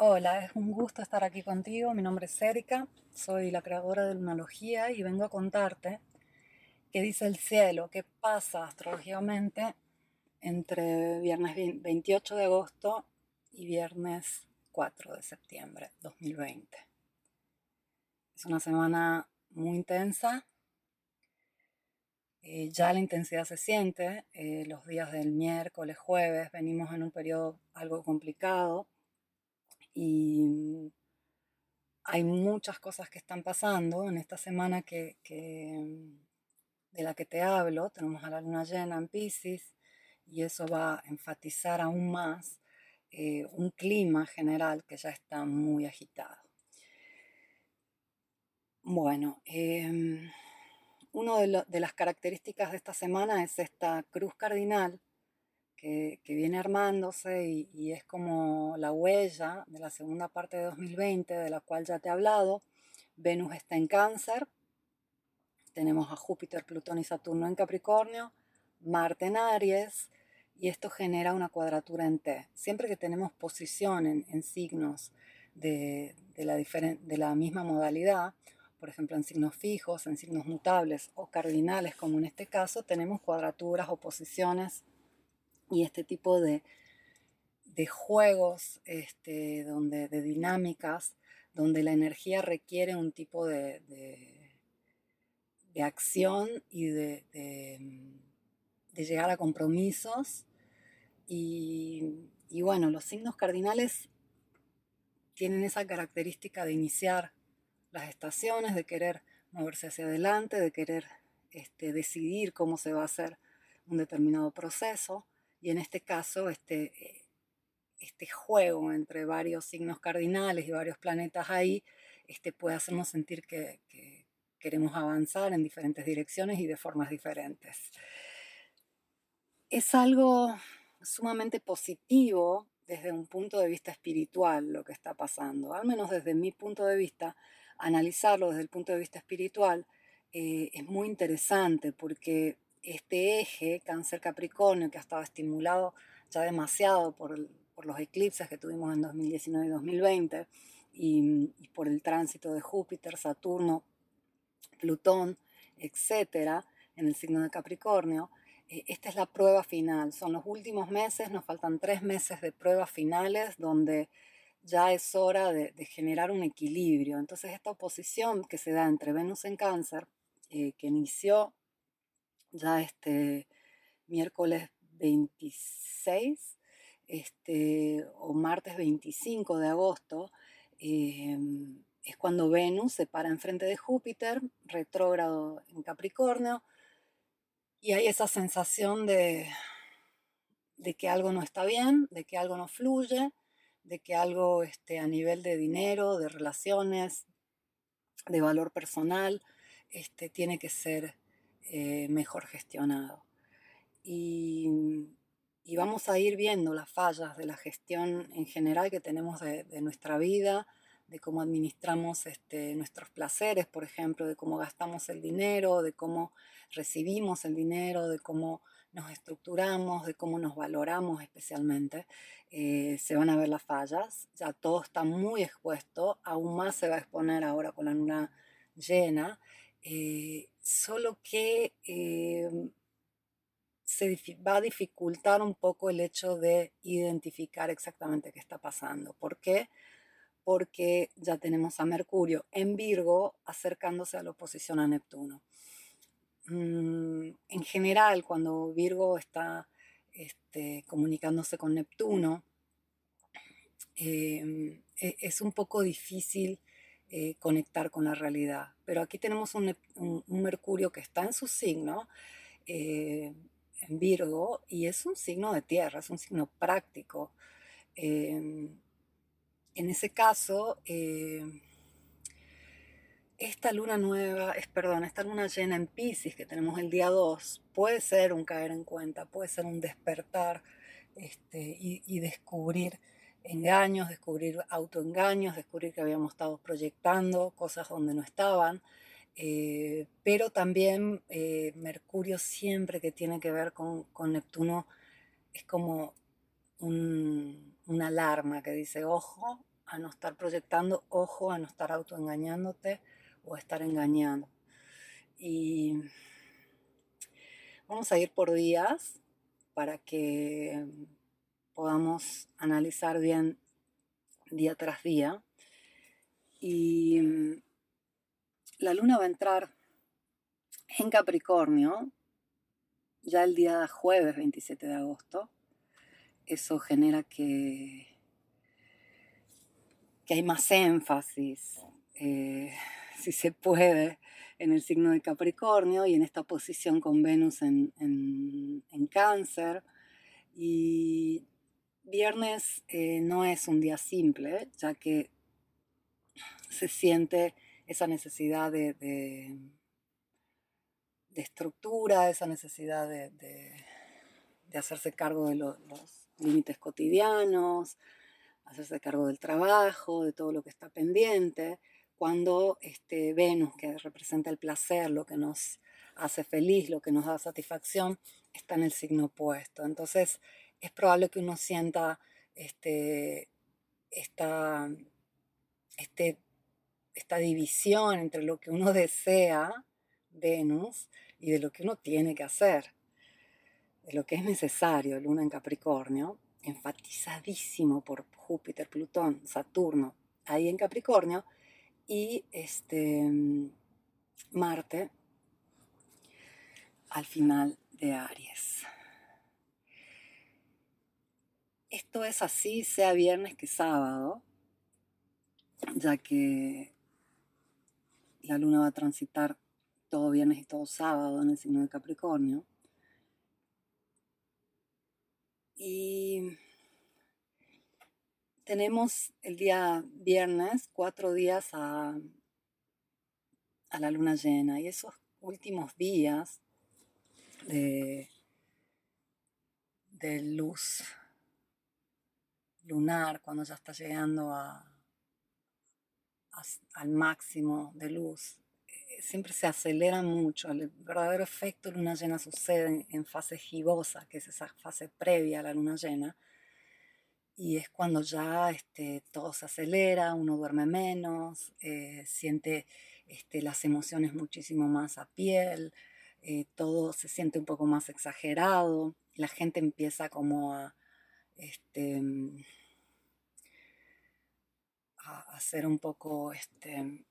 Hola, es un gusto estar aquí contigo. Mi nombre es Erika, soy la creadora de Lunalogía y vengo a contarte qué dice el cielo, qué pasa astrológicamente entre viernes 28 de agosto y viernes 4 de septiembre 2020. Es una semana muy intensa. Eh, ya la intensidad se siente. Eh, los días del miércoles, jueves, venimos en un periodo algo complicado y hay muchas cosas que están pasando en esta semana que, de la que te hablo. Tenemos a la luna llena en Pisces y eso va a enfatizar aún más eh, un clima general que ya está muy agitado. Bueno, eh, una de, las características de esta semana es esta cruz cardinal que, viene armándose y, es como la huella de la segunda parte de 2020 de la cual ya te he hablado. Venus está en cáncer, tenemos a Júpiter, Plutón y Saturno en Capricornio, Marte en Aries y esto genera una cuadratura en T. Siempre que tenemos posición en, signos de, la de la misma modalidad, por ejemplo en signos fijos, en signos mutables o cardinales como en este caso, tenemos cuadraturas o posiciones y este tipo de, juegos, este, donde, de dinámicas, donde la energía requiere un tipo de, de, acción y de, llegar a compromisos. Y, y bueno, los signos cardinales tienen esa característica de iniciar las estaciones, de querer moverse hacia adelante, de querer este, decidir cómo se va a hacer un determinado proceso. Y en este caso, este, eh, este juego entre varios signos cardinales y varios planetas ahí este, puede hacernos sentir que, queremos avanzar en diferentes direcciones y de formas diferentes. Es algo sumamente positivo desde un punto de vista espiritual lo que está pasando, al menos desde mi punto de vista, analizarlo desde el punto de vista espiritual eh, es muy interesante porque este eje cáncer-capricornio que ha estado estimulado ya demasiado por, los eclipses que tuvimos en 2019 y 2020 y, por el tránsito de Júpiter, Saturno, Plutón, etcétera, en el signo de Capricornio, eh, esta es la prueba final. Son los últimos meses, nos faltan tres meses de pruebas finales donde ya es hora de, generar un equilibrio. Entonces esta oposición que se da entre Venus en cáncer, eh, que inició ya este miércoles 26 este, o martes 25 de agosto, em, es cuando Venus se para enfrente de Júpiter, retrógrado en Capricornio, y hay esa sensación de, de que algo no está bien, de que algo no fluye, de que algo este, a nivel de dinero, de relaciones, de valor personal, este, tiene que ser eh, mejor gestionado. Y, vamos a ir viendo las fallas de la gestión en general que tenemos de, nuestra vida, de cómo administramos este, nuestros placeres, por ejemplo, de cómo gastamos el dinero, de cómo recibimos el dinero, de cómo nos estructuramos, de cómo nos valoramos especialmente. Eh, se van a ver las fallas, ya todo está muy expuesto, aún más se va a exponer ahora con la luna llena eh, solo que em, se va a dificultar un poco el hecho de identificar exactamente qué está pasando. ¿Por qué? Porque ya tenemos a Mercurio en Virgo acercándose a la oposición a Neptuno. Mm, en general, cuando Virgo está este, comunicándose con Neptuno, em, e, es un poco difícil eh, conectar con la realidad. Pero aquí tenemos un, Mercurio que está en su signo, eh, en Virgo, y es un signo de tierra, es un signo práctico. Em, en ese caso, esta luna nueva, es, perdón, esta luna llena en Pisces que tenemos el día 2, puede ser un caer en cuenta, puede ser un despertar este, y descubrir engaños, descubrir autoengaños, descubrir que habíamos estado proyectando cosas donde no estaban. Eh, pero también eh, Mercurio siempre que tiene que ver con, Neptuno es como una alarma que dice, ojo, a no estar proyectando, ojo a no estar autoengañándote o a estar engañando. Y vamos a ir por días para que podamos analizar bien día tras día. Y mm, la luna va a entrar en Capricornio ya el día jueves 27 de agosto. Eso genera que, que hay más énfasis, eh, si se puede, en el signo de Capricornio y en esta posición con Venus en, en, cáncer. Y viernes eh, no es un día simple, ya que se siente esa necesidad de, de, estructura, esa necesidad de, de hacerse cargo de los límites cotidianos, hacerse cargo del trabajo, de todo lo que está pendiente, cuando este Venus, que representa el placer, lo que nos hace feliz, lo que nos da satisfacción, está en el signo opuesto. Entonces es probable que uno sienta este, esta, este esta división entre lo que uno desea, Venus, y de lo que uno tiene que hacer, de lo que es necesario, Luna en Capricornio, enfatizadísimo por Júpiter, Plutón, Saturno, ahí en Capricornio, y este Marte al final de Aries. Esto es así, sea viernes que sábado, ya que la luna va a transitar todo viernes y todo sábado en el signo de Capricornio. Y tenemos el día viernes cuatro días a, a la luna llena y esos últimos días de, de luz lunar, cuando ya está llegando a, al máximo de luz, eh, siempre se acelera mucho. El verdadero efecto luna llena sucede en, fase gibosa, que es esa fase previa a la luna llena. Y es cuando ya este, todo se acelera, uno duerme menos, eh, siente este, las emociones muchísimo más a piel, eh, todo se siente un poco más exagerado, la gente empieza como a, este, a, ser un poco este,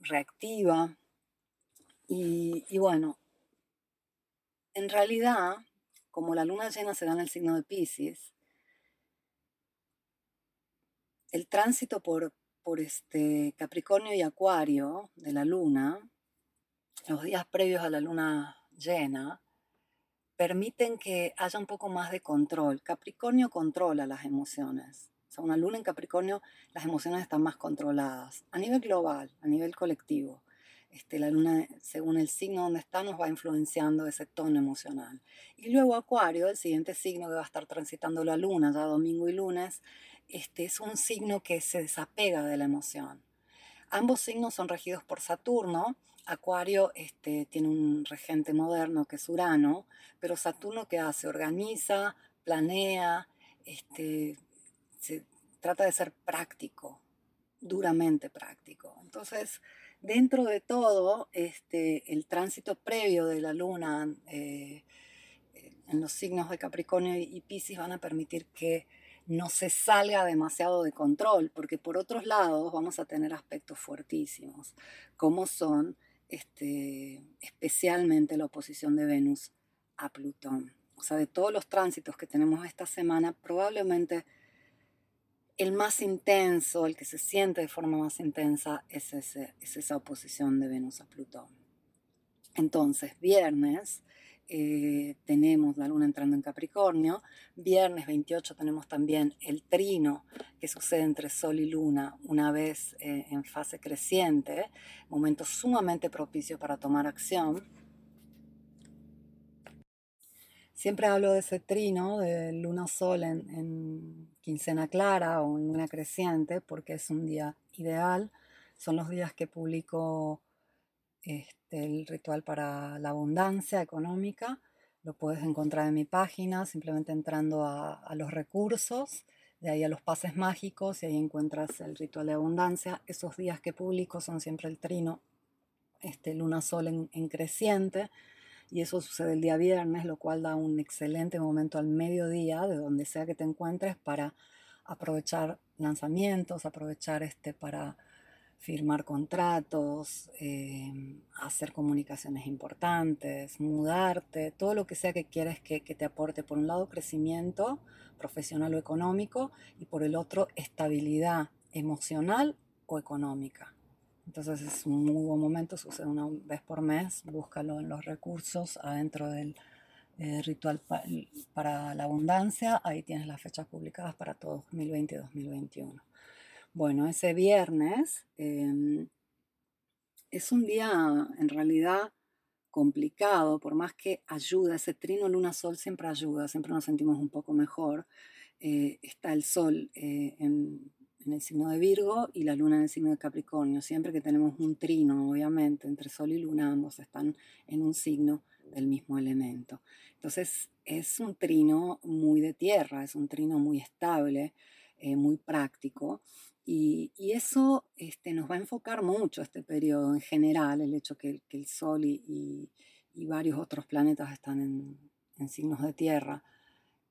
reactiva. Y, bueno, en realidad, como la luna llena se da en el signo de Pisces, el tránsito por, por este Capricornio y Acuario de la luna, los días previos a la luna llena, permiten que haya un poco más de control. Capricornio controla las emociones sea, una luna en Capricornio, las emociones están más controladas a nivel global, a nivel colectivo. Este, la luna, según el signo donde está, nos va influenciando ese tono emocional. Y luego Acuario, el siguiente signo que va a estar transitando la luna, ya domingo y lunes, este, es un signo que se desapega de la emoción. Ambos signos son regidos por Saturno. Acuario este, tiene un regente moderno que es Urano, pero Saturno que hace, organiza, planea, este, se trata de ser práctico, duramente práctico. Entonces, dentro de todo, este, el tránsito previo de la luna eh, en los signos de Capricornio y Pisces van a permitir que no se salga demasiado de control, porque por otros lados vamos a tener aspectos fuertísimos, como son este, especialmente la oposición de Venus a Plutón. O sea, de todos los tránsitos que tenemos esta semana, probablemente el más intenso, el que se siente de forma más intensa, es, esa oposición de Venus a Plutón. Entonces, viernes eh, tenemos la luna entrando en Capricornio, viernes 28 tenemos también el trino que sucede entre Sol y Luna una vez eh, en fase creciente, momento sumamente propicio para tomar acción. Siempre hablo de ese trino, de luna-sol en, quincena clara o en luna creciente, porque es un día ideal. Son los días que publico este, el ritual para la abundancia económica. Lo puedes encontrar en mi página simplemente entrando a, los recursos de ahí a los pases mágicos y ahí encuentras el ritual de abundancia. Esos días que publico son siempre el trino, este, luna sol en, en creciente y eso sucede el día viernes, lo cual da un excelente momento al mediodía, de donde sea que te encuentres, para aprovechar lanzamientos, aprovechar este para firmar contratos, em, hacer comunicaciones importantes, mudarte, todo lo que sea que quieres que, que, te aporte, por un lado, crecimiento profesional o económico y por el otro, estabilidad emocional o económica. Entonces es un muy buen momento, sucede una vez por mes, búscalo en los recursos adentro del eh, ritual para la abundancia, ahí tienes las fechas publicadas para todo 2020 y 2021. Bueno, ese viernes em, es un día en realidad complicado, por más que ayuda, ese trino luna sol siempre ayuda, siempre nos sentimos un poco mejor. Eh, está el sol eh, en el signo de Virgo y la luna en el signo de Capricornio. Siempre que tenemos un trino, obviamente, entre sol y luna, ambos están en un signo del mismo elemento. Entonces es un trino muy de tierra, es un trino muy estable, eh, muy práctico. Y, eso este, nos va a enfocar mucho este periodo en general, el hecho que, que el Sol y, y, varios otros planetas están en, en signos de tierra,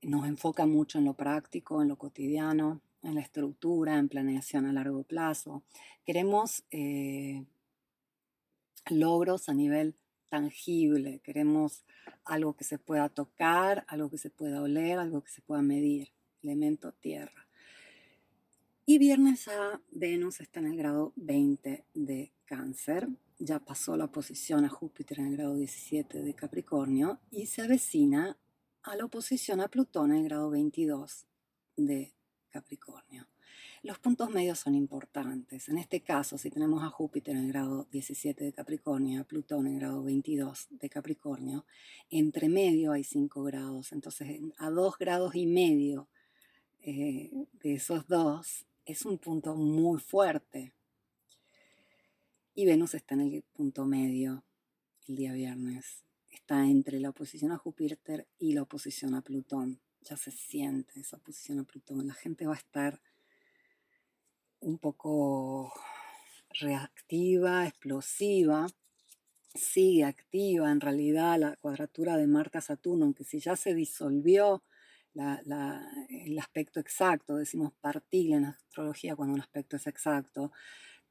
nos enfoca mucho en lo práctico, en lo cotidiano, en la estructura, en planeación a largo plazo. Queremos eh, logros a nivel tangible, queremos algo que se pueda tocar, algo que se pueda oler, algo que se pueda medir, elemento tierra. Y viernes a Venus está en el grado 20 de cáncer, ya pasó la oposición a Júpiter en el grado 17 de Capricornio y se avecina a la oposición a Plutón en el grado 22 de Capricornio. Los puntos medios son importantes. En este caso, si tenemos a Júpiter en el grado 17 de Capricornio a Plutón en el grado 22 de Capricornio, entre medio hay 5 grados. Entonces, a 2 grados y medio eh, de esos dos es un punto muy fuerte. Y Venus está en el punto medio el día viernes. Está entre la oposición a Júpiter y la oposición a Plutón ya se siente esa posición a Plutón. La gente va a estar un poco reactiva, explosiva, sigue activa en realidad la cuadratura de Marte a Saturno, aunque si ya se disolvió el aspecto exacto, decimos partil en astrología cuando un aspecto es exacto,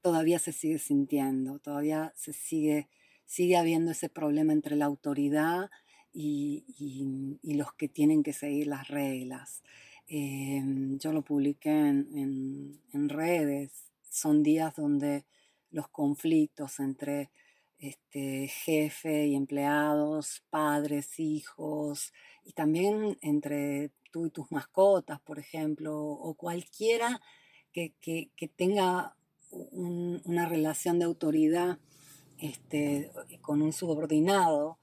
todavía se sigue sintiendo, todavía se sigue, sigue habiendo ese problema entre la autoridad y, los que tienen que seguir las reglas. Em, yo lo publiqué en, redes. Son días donde los conflictos entre este, jefe y empleados, padres, hijos, y también entre tú y tus mascotas, por ejemplo, o cualquiera que, tenga una relación de autoridad este, con un subordinado,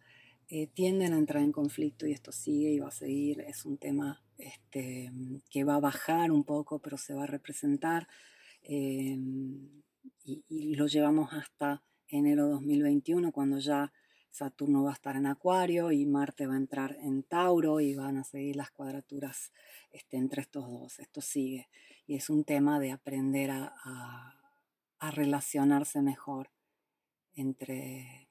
eh, tienden a entrar en conflicto y esto sigue y va a seguir. Es un tema este, que va a bajar un poco, pero se va a representar eh, y, lo llevamos hasta enero 2021, cuando ya Saturno va a estar en Acuario y Marte va a entrar en Tauro y van a seguir las cuadraturas este, entre estos dos. Esto sigue y es un tema de aprender a relacionarse mejor entre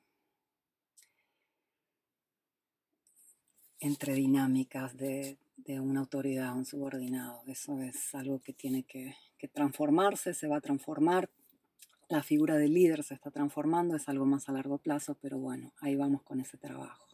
entre dinámicas de, una autoridad, un subordinado. Eso es algo que tiene que, transformarse, se va a transformar. La figura del líder se está transformando, es algo más a largo plazo, pero bueno, ahí vamos con ese trabajo.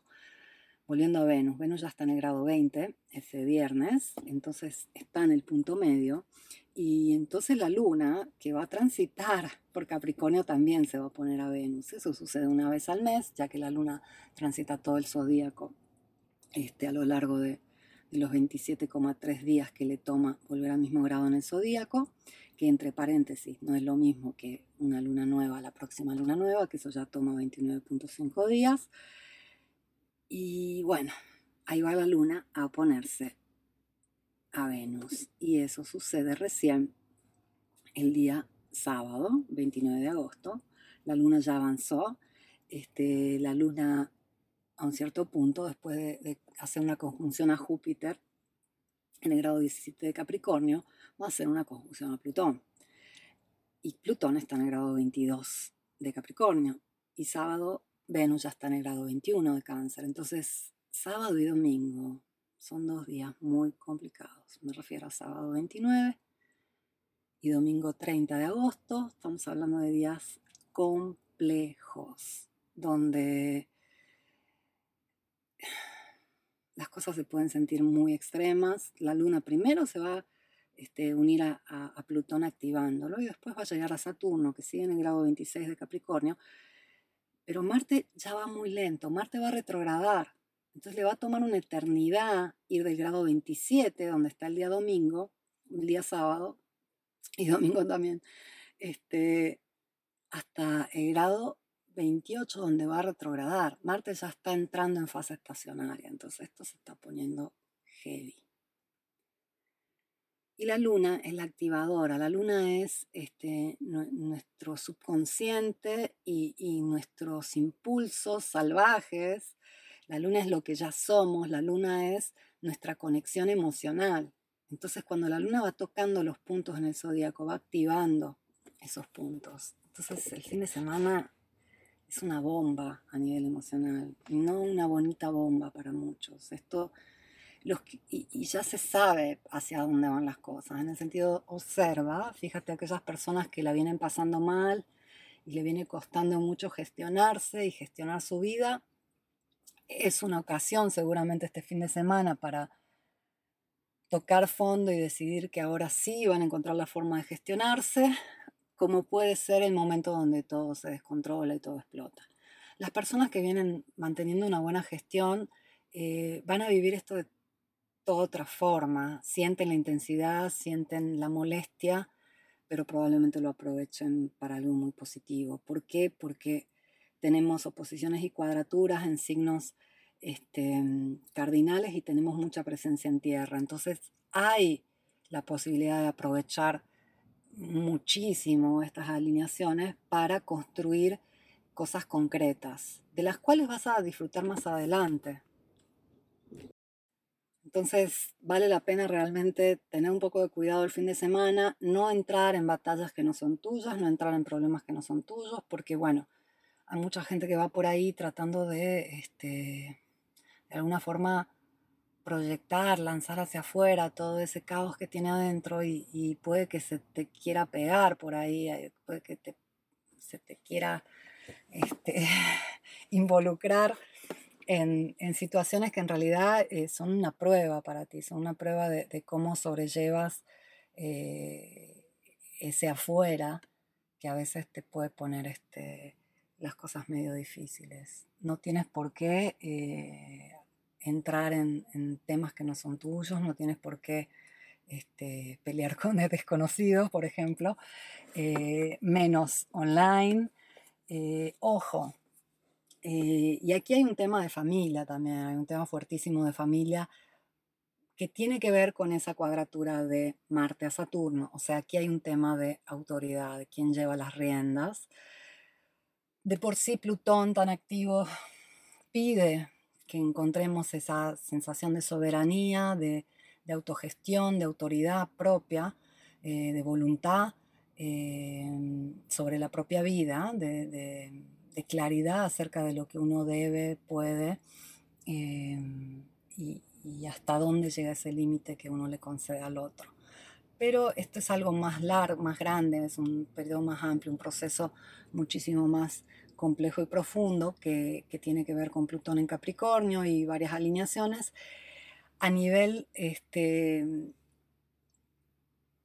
Volviendo a Venus, Venus ya está en el grado 20 ese viernes, entonces está en el punto medio y entonces la luna que va a transitar por Capricornio también se va a poner a Venus. Eso sucede una vez al mes, ya que la luna transita todo el zodíaco este, a lo largo de, los 27,3 días que le toma volver al mismo grado en el zodíaco, que entre paréntesis no es lo mismo que una luna nueva, la próxima luna nueva, que eso ya toma 29,5 días. Y bueno, ahí va la luna a ponerse a Venus. Y eso sucede recién el día sábado, 29 de agosto. La luna ya avanzó. Este, la luna a un cierto punto, después de, hacer una conjunción a Júpiter en el grado 17 de Capricornio, va a ser una conjunción a Plutón. Y Plutón está en el grado 22 de Capricornio y sábado Venus ya está en el grado 21 de Cáncer. Entonces, sábado y domingo son dos días muy complicados. Me refiero a sábado 29 y domingo 30 de agosto. Estamos hablando de días complejos, donde las cosas se pueden sentir muy extremas. La luna primero se va a este, unir a, a, Plutón activándolo y después va a llegar a Saturno, que sigue en el grado 26 de Capricornio. Pero Marte ya va muy lento, Marte va a retrogradar. Entonces le va a tomar una eternidad ir del grado 27, donde está el día domingo, el día sábado, y domingo también, este, hasta el grado 28 donde va a retrogradar. Marte ya está entrando en fase estacionaria, entonces esto se está poniendo heavy. Y la luna es la activadora, la luna es este, nuestro subconsciente y, y nuestros impulsos salvajes, la luna es lo que ya somos, la luna es nuestra conexión emocional. Entonces cuando la luna va tocando los puntos en el zodíaco, va activando esos puntos. Entonces el fin de semana es una bomba a nivel emocional y no una bonita bomba para muchos. Esto los, y, ya se sabe hacia dónde van las cosas. En el sentido, observa, fíjate aquellas personas que la vienen pasando mal y le viene costando mucho gestionarse y gestionar su vida. Es una ocasión seguramente este fin de semana para tocar fondo y decidir que ahora sí van a encontrar la forma de gestionarse, como puede ser el momento donde todo se descontrola y todo explota. Las personas que vienen manteniendo una buena gestión eh, van a vivir esto de toda otra forma, sienten la intensidad, sienten la molestia, pero probablemente lo aprovechen para algo muy positivo. ¿Por qué? Porque tenemos oposiciones y cuadraturas en signos este, cardinales y tenemos mucha presencia en tierra. Entonces hay la posibilidad de aprovechar muchísimo estas alineaciones para construir cosas concretas, de las cuales vas a disfrutar más adelante. Entonces vale la pena realmente tener un poco de cuidado el fin de semana, no entrar en batallas que no son tuyas, no entrar en problemas que no son tuyos, porque bueno, hay mucha gente que va por ahí tratando de, este, de alguna forma, proyectar, lanzar hacia afuera todo ese caos que tiene adentro y, puede que se te quiera pegar por ahí, eh, puede que se te quiera este, involucrar en, situaciones que en realidad eh, son una prueba para ti, son una prueba de, cómo sobrellevas eh, ese afuera que a veces te puede poner este, las cosas medio difíciles. No tienes por qué entrar en, temas que no son tuyos, no tienes por qué este, pelear con desconocidos, por ejemplo, eh, menos online. Eh, ojo, eh, y aquí hay un tema de familia también, hay un tema fuertísimo de familia que tiene que ver con esa cuadratura de Marte a Saturno. O sea, aquí hay un tema de autoridad, de quién lleva las riendas. De por sí Plutón tan activo pide que encontremos esa sensación de soberanía, de, autogestión, de autoridad propia, eh, de voluntad eh, sobre la propia vida, de, claridad acerca de lo que uno debe, puede eh, y, y, hasta dónde llega ese límite que uno le concede al otro. Pero esto es algo más largo, más grande, es un periodo más amplio, un proceso muchísimo más complejo y profundo que, tiene que ver con Plutón en Capricornio y varias alineaciones, a nivel este,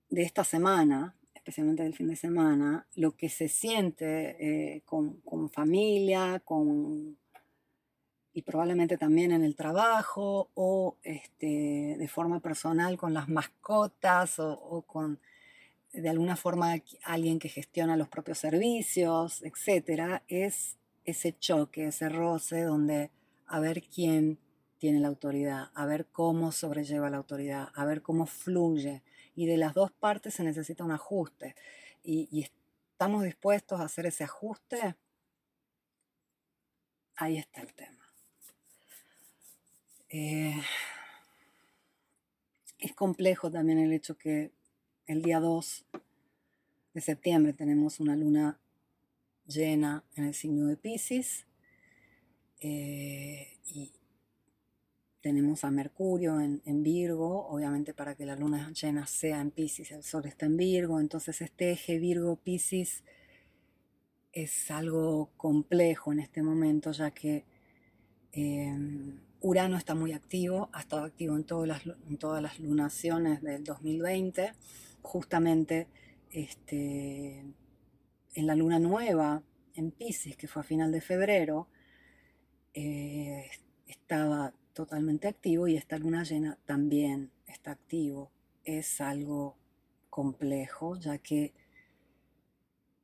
de esta semana, especialmente del fin de semana, lo que se siente eh, con, familia, con, y probablemente también en el trabajo o este, de forma personal con las mascotas o con de alguna forma alguien que gestiona los propios servicios, etcétera, es ese choque, ese roce donde a ver quién tiene la autoridad, a ver cómo sobrelleva la autoridad, a ver cómo fluye. Y de las dos partes se necesita un ajuste. Y, estamos dispuestos a hacer ese ajuste. Ahí está el tema. Eh, es complejo también el hecho que el día 2 de septiembre tenemos una luna llena en el signo de Pisces eh, y tenemos a Mercurio en, Virgo, obviamente para que la luna llena sea en Pisces, el Sol está en Virgo, entonces este eje Virgo-Pisces es algo complejo en este momento, ya que em, Urano está muy activo, ha estado activo en todas las, en todas las lunaciones del 2020, justamente este, en la luna nueva en Pisces, que fue a final de febrero, eh, estaba totalmente activo y esta luna llena también está activo. Es algo complejo, ya que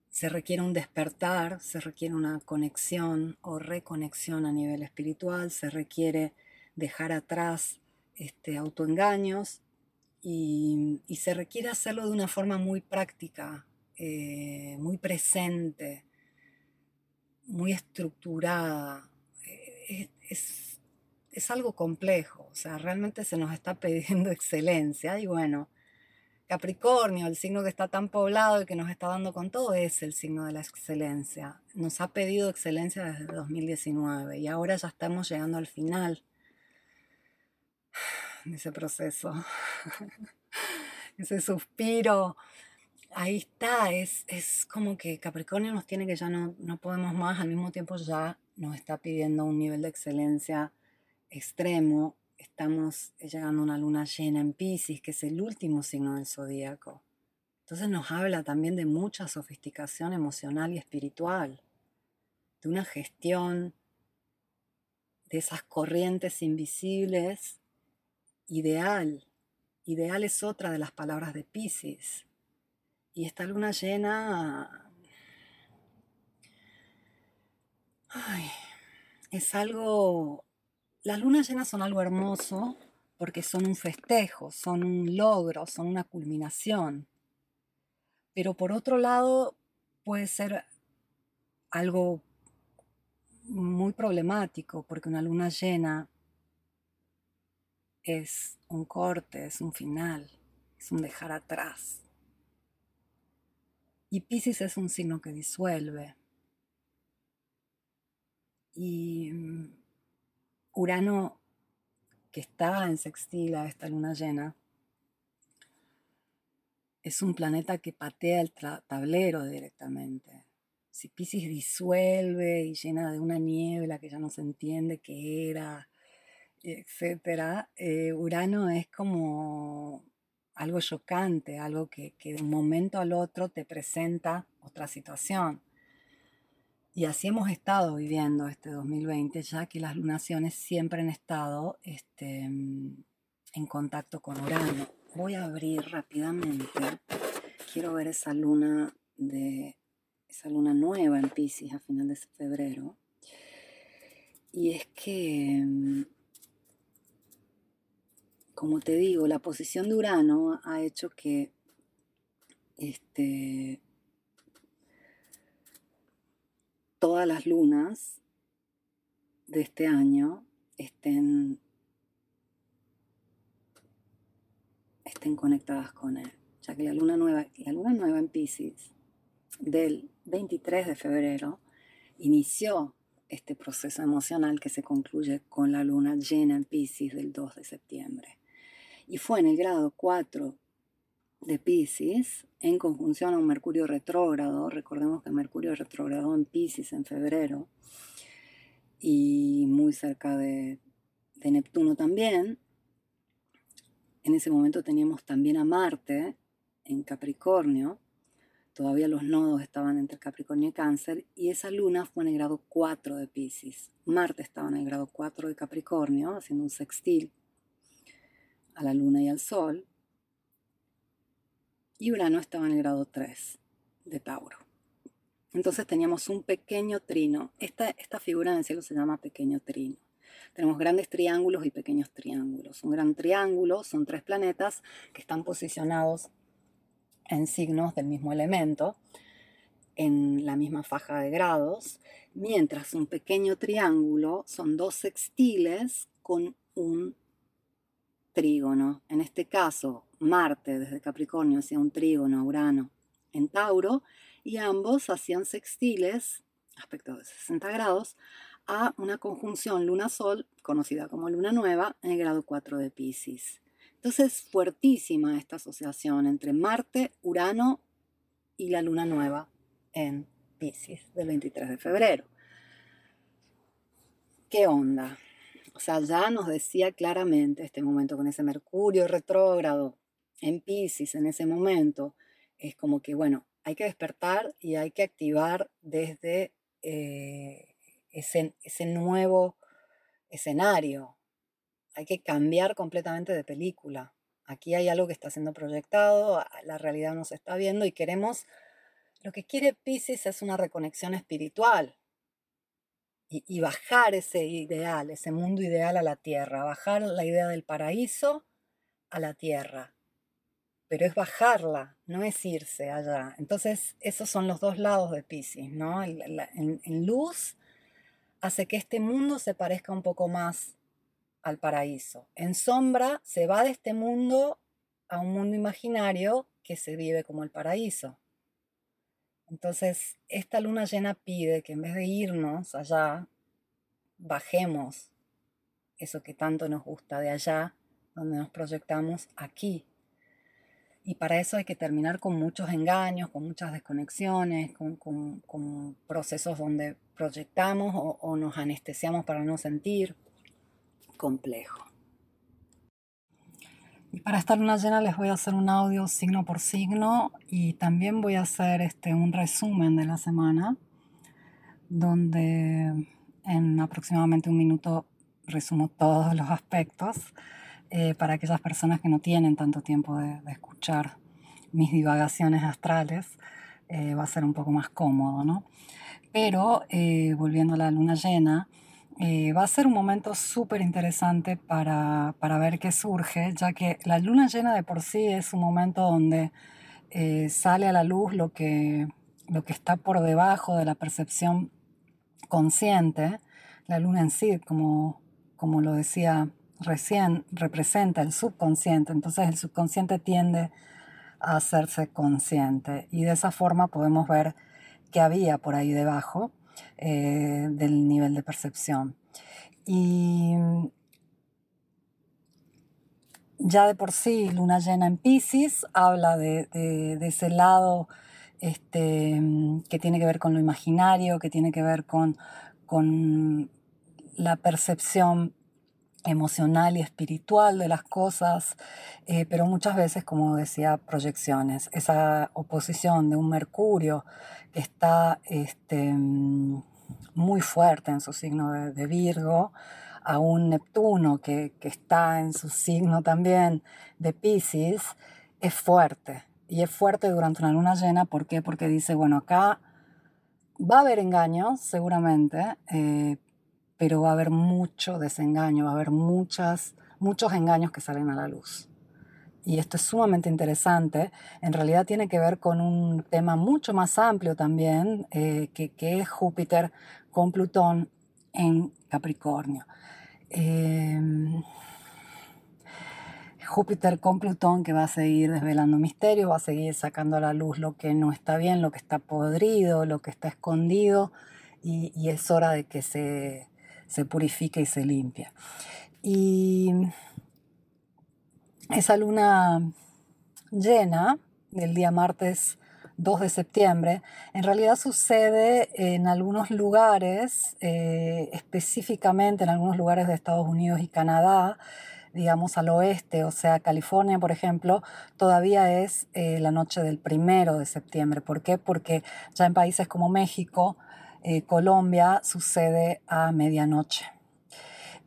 se requiere un despertar, se requiere una conexión o reconexión a nivel espiritual, se requiere dejar atrás este, autoengaños y, se requiere hacerlo de una forma muy práctica, eh, muy presente, muy estructurada. Eh, es, es algo complejo, o sea, realmente se nos está pidiendo excelencia y bueno, Capricornio, el signo que está tan poblado y que nos está dando con todo, es el signo de la excelencia. Nos ha pedido excelencia desde 2019 y ahora ya estamos llegando al final ese proceso, ese suspiro. Ahí está, es, es como que Capricornio nos tiene que ya no, no podemos más, al mismo tiempo ya nos está pidiendo un nivel de excelencia extremo, estamos llegando a una luna llena en Pisces, que es el último signo del zodíaco. Entonces nos habla también de mucha sofisticación emocional y espiritual, de una gestión de esas corrientes invisibles ideal. Ideal es otra de las palabras de Pisces. Y esta luna llena es algo las lunas llenas son algo hermoso porque son un festejo, son un logro, son una culminación. Pero por otro lado puede ser algo muy problemático porque una luna llena es un corte, es un final, es un dejar atrás. Y Pisces es un signo que disuelve. Y mm, Urano, que está en sextil a esta luna llena, es un planeta que patea el tablero directamente. Si Pisces disuelve y llena de una niebla que ya no se entiende qué era, etc., eh, Urano es como algo chocante, algo que, que de un momento al otro te presenta otra situación. Y así hemos estado viviendo este 2020, ya que las lunaciones siempre han estado este, en contacto con Urano. Voy a abrir rápidamente. Quiero ver esa luna de esa luna nueva en Pisces a final de febrero. Y es que, como te digo, la posición de Urano ha hecho que este, todas las lunas de este año estén, conectadas con él, ya que la luna nueva, la luna nueva en Pisces del 23 de febrero inició este proceso emocional que se concluye con la luna llena en Pisces del 2 de septiembre. Y fue en el grado 4 de Pisces en conjunción a un Mercurio retrógrado. Recordemos que Mercurio retrogradó en Pisces en febrero y muy cerca de, de Neptuno también. En ese momento teníamos también a Marte en Capricornio. Todavía los nodos estaban entre Capricornio y Cáncer y esa luna fue en el grado 4 de Pisces. Marte estaba en el grado 4 de Capricornio, haciendo un sextil a la luna y al sol y Urano estaba en el grado 3 de Tauro. Entonces teníamos un pequeño trino. Esta, esta figura en el cielo se llama pequeño trino. Tenemos grandes triángulos y pequeños triángulos. Un gran triángulo son tres planetas que están posicionados en signos del mismo elemento, en la misma faja de grados, mientras un pequeño triángulo son dos sextiles con un trígono. En este caso, Marte desde Capricornio hacía un trígono a Urano en Tauro y ambos hacían sextiles, aspectos de 60 grados, a una conjunción luna-sol, conocida como luna nueva, en el grado 4 de Pisces. Entonces, fuertísima esta asociación entre Marte, Urano y la luna nueva en Pisces del 23 de febrero. ¿Qué onda? O sea, ya nos decía claramente este momento con ese Mercurio retrógrado en Pisces en ese momento, es como que, bueno, hay que despertar y hay que activar desde eh, ese, ese nuevo escenario. Hay que cambiar completamente de película. Aquí hay algo que está siendo proyectado, la realidad nos está viendo y queremos, lo que quiere Pisces es una reconexión espiritual y, bajar ese ideal, ese mundo ideal a la tierra, bajar la idea del paraíso a la tierra pero es bajarla, no es irse allá. Entonces, esos son los dos lados de Pisces, ¿no? En, luz hace que este mundo se parezca un poco más al paraíso. En sombra se va de este mundo a un mundo imaginario que se vive como el paraíso. Entonces, esta luna llena pide que en vez de irnos allá, bajemos eso que tanto nos gusta de allá, donde nos proyectamos aquí, y para eso hay que terminar con muchos engaños, con muchas desconexiones, con, procesos donde proyectamos o, nos anestesiamos para no sentir. Complejo. Y para esta luna llena les voy a hacer un audio signo por signo y también voy a hacer este, un resumen de la semana donde en aproximadamente un minuto resumo todos los aspectos eh, para aquellas personas que no tienen tanto tiempo de, escuchar mis divagaciones astrales, eh, va a ser un poco más cómodo, ¿no? Pero eh, volviendo a la luna llena, va a ser un momento súper interesante para, para, ver qué surge, ya que la luna llena de por sí es un momento donde sale a la luz lo que, lo que está por debajo de la percepción consciente, la luna en sí, como, como lo decía recién representa el subconsciente, entonces el subconsciente tiende a hacerse consciente. Y de esa forma podemos ver qué había por ahí debajo eh, del nivel de percepción. Y ya de por sí, luna llena en Pisces habla de, ese lado este, que tiene que ver con lo imaginario, que tiene que ver con, con la percepción emocional y espiritual de las cosas, eh, pero muchas veces, como decía, proyecciones. Esa oposición de un Mercurio que está este, muy fuerte en su signo de, Virgo, a un Neptuno que, está en su signo también de Pisces, es fuerte. Y es fuerte durante una luna llena, ¿por qué? Porque dice, bueno, acá va a haber engaños, seguramente, eh, pero va a haber mucho desengaño, va a haber muchas, muchos engaños que salen a la luz. Y esto es sumamente interesante. En realidad tiene que ver con un tema mucho más amplio también, eh, que, es Júpiter con Plutón en Capricornio. Em, Júpiter con Plutón que va a seguir desvelando misterio, va a seguir sacando a la luz lo que no está bien, lo que está podrido, lo que está escondido, y es hora de que se, se purifica y se limpia. Y esa luna llena del día martes 2 de septiembre, en realidad sucede en algunos lugares, eh, específicamente en algunos lugares de Estados Unidos y Canadá, digamos al oeste, o sea, California, por ejemplo, todavía es eh, la noche del primero de septiembre. ¿Por qué? Porque ya en países como México, eh, Colombia sucede a medianoche.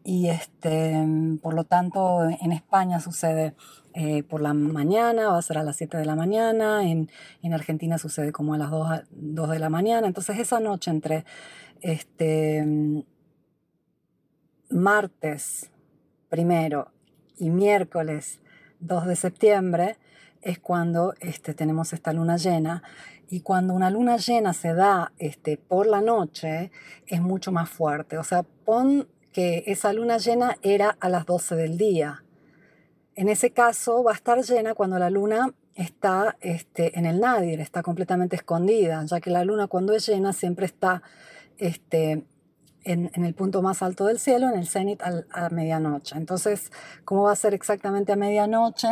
Y este, por lo tanto, en España sucede eh, por la mañana, va a ser a las 7 de la mañana, en, Argentina sucede como a las 2, de la mañana. Entonces esa noche entre este, martes primero y miércoles 2 de septiembre es cuando este, tenemos esta luna llena y cuando una luna llena se da este, por la noche, es mucho más fuerte. O sea, pon que esa luna llena era a las 12 del día. En ese caso va a estar llena cuando la luna está este, en el nadir, está completamente escondida, ya que la luna cuando es llena siempre está este, en, el punto más alto del cielo, en el cenit a medianoche. Entonces, ¿cómo va a ser exactamente a medianoche?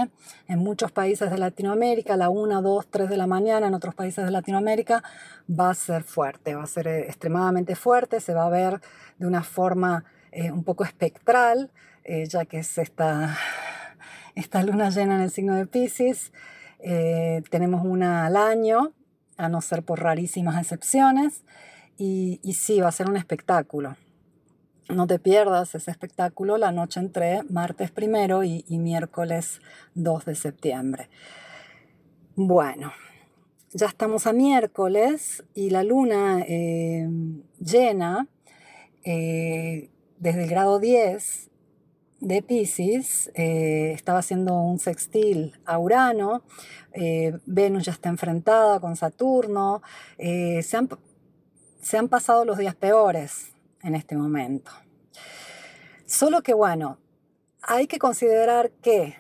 En muchos países de Latinoamérica, la 1, 2, 3 de la mañana, en otros países de Latinoamérica, va a ser fuerte, va a ser eh, extremadamente fuerte, se va a ver de una forma eh, un poco espectral, eh, ya que es esta, esta luna llena en el signo de Pisces. tenemos una al año, a no ser por rarísimas excepciones. Y, sí, va a ser un espectáculo. No te pierdas ese espectáculo la noche entre martes primero y, miércoles 2 de septiembre. Bueno, ya estamos a miércoles y la luna eh, llena eh, desde el grado 10 de Pisces eh, estaba haciendo un sextil a Urano, Venus ya está enfrentada con Saturno, se han se han pasado los días peores en este momento. Solo que bueno, hay que considerar que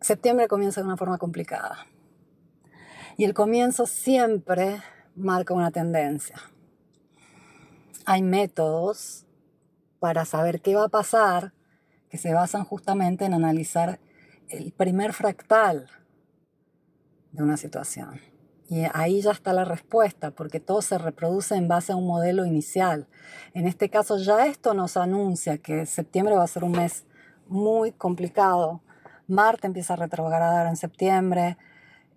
septiembre comienza de una forma complicada. Y el comienzo siempre marca una tendencia. Hay métodos para saber qué va a pasar que se basan justamente en analizar el primer fractal de una situación. Y ahí ya está la respuesta, porque todo se reproduce en base a un modelo inicial. En este caso ya esto nos anuncia que septiembre va a ser un mes muy complicado. Marte empieza a retrogradar en septiembre.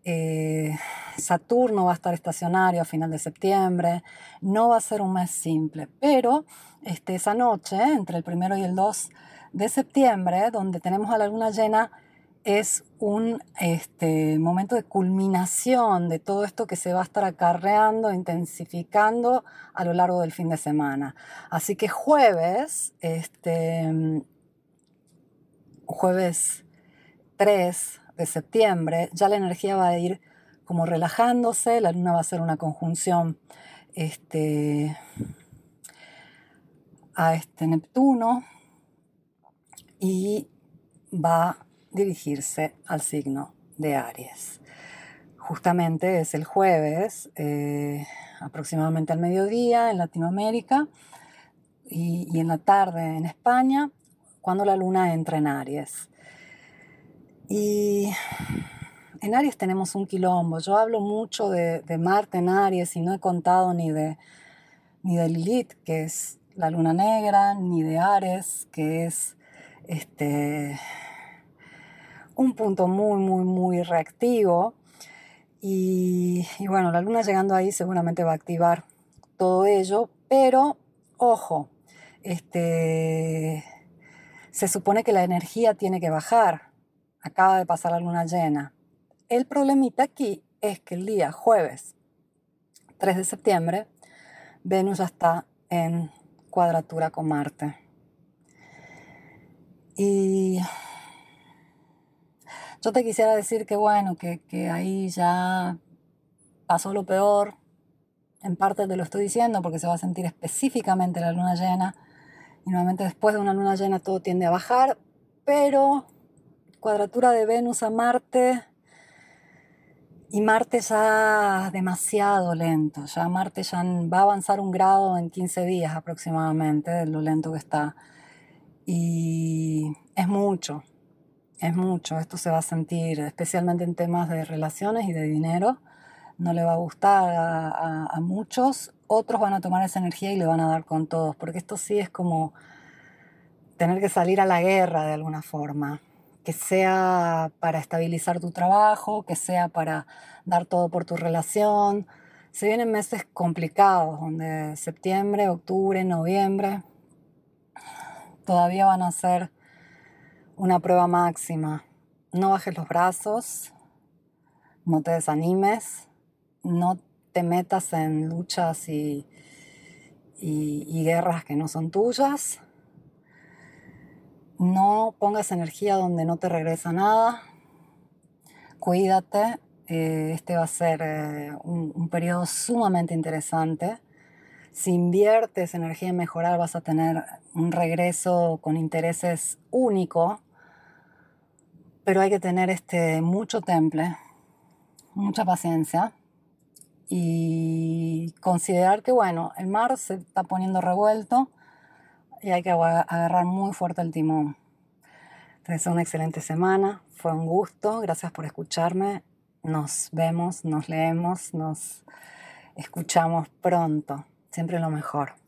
Eh, Saturno va a estar estacionario a final de septiembre. No va a ser un mes simple, pero este, esa noche, entre el primero y el 2 de septiembre, donde tenemos a la luna llena, es un este, momento de culminación de todo esto que se va a estar acarreando, intensificando a lo largo del fin de semana. Así que jueves, este, jueves 3 de septiembre, ya la energía va a ir como relajándose, la luna va a hacer una conjunción este, a este Neptuno y va dirigirse al signo de Aries. Justamente es el jueves, eh, aproximadamente al mediodía en Latinoamérica y, en la tarde en España, cuando la luna entra en Aries. Y en Aries tenemos un quilombo. Yo hablo mucho de, Marte en Aries y no he contado ni de, ni de Lilith, que es la luna negra, ni de Ares, que es este, un punto muy, muy, muy reactivo. Y, bueno, la luna llegando ahí seguramente va a activar todo ello, pero ojo, este, se supone que la energía tiene que bajar. Acaba de pasar la luna llena. El problemita aquí es que el día jueves 3 de septiembre, Venus ya está en cuadratura con Marte. Y yo te quisiera decir que bueno, que, ahí ya pasó lo peor. En parte te lo estoy diciendo porque se va a sentir específicamente la luna llena. Y nuevamente después de una luna llena todo tiende a bajar. Pero cuadratura de Venus a Marte. Y Marte ya demasiado lento. Ya Marte ya va a avanzar un grado en 15 días aproximadamente de lo lento que está. Y es mucho es mucho, esto se va a sentir, especialmente en temas de relaciones y de dinero, no le va a gustar a, muchos, otros van a tomar esa energía y le van a dar con todos, porque esto sí es como tener que salir a la guerra de alguna forma, que sea para estabilizar tu trabajo, que sea para dar todo por tu relación. Se vienen meses complicados, donde septiembre, octubre, noviembre, todavía van a ser una prueba máxima. No bajes los brazos, no te desanimes, no te metas en luchas y, y, guerras que no son tuyas. No pongas energía donde no te regresa nada. Cuídate. Eh, este va a ser eh, un, un periodo sumamente interesante. si inviertes energía en mejorar vas a tener un regreso con intereses único, pero hay que tener este, mucho temple, mucha paciencia y considerar que, bueno, el mar se está poniendo revuelto y hay que agarrar muy fuerte el timón. Te una excelente semana, fue un gusto, gracias por escucharme, nos vemos, nos leemos, nos escuchamos pronto, siempre lo mejor.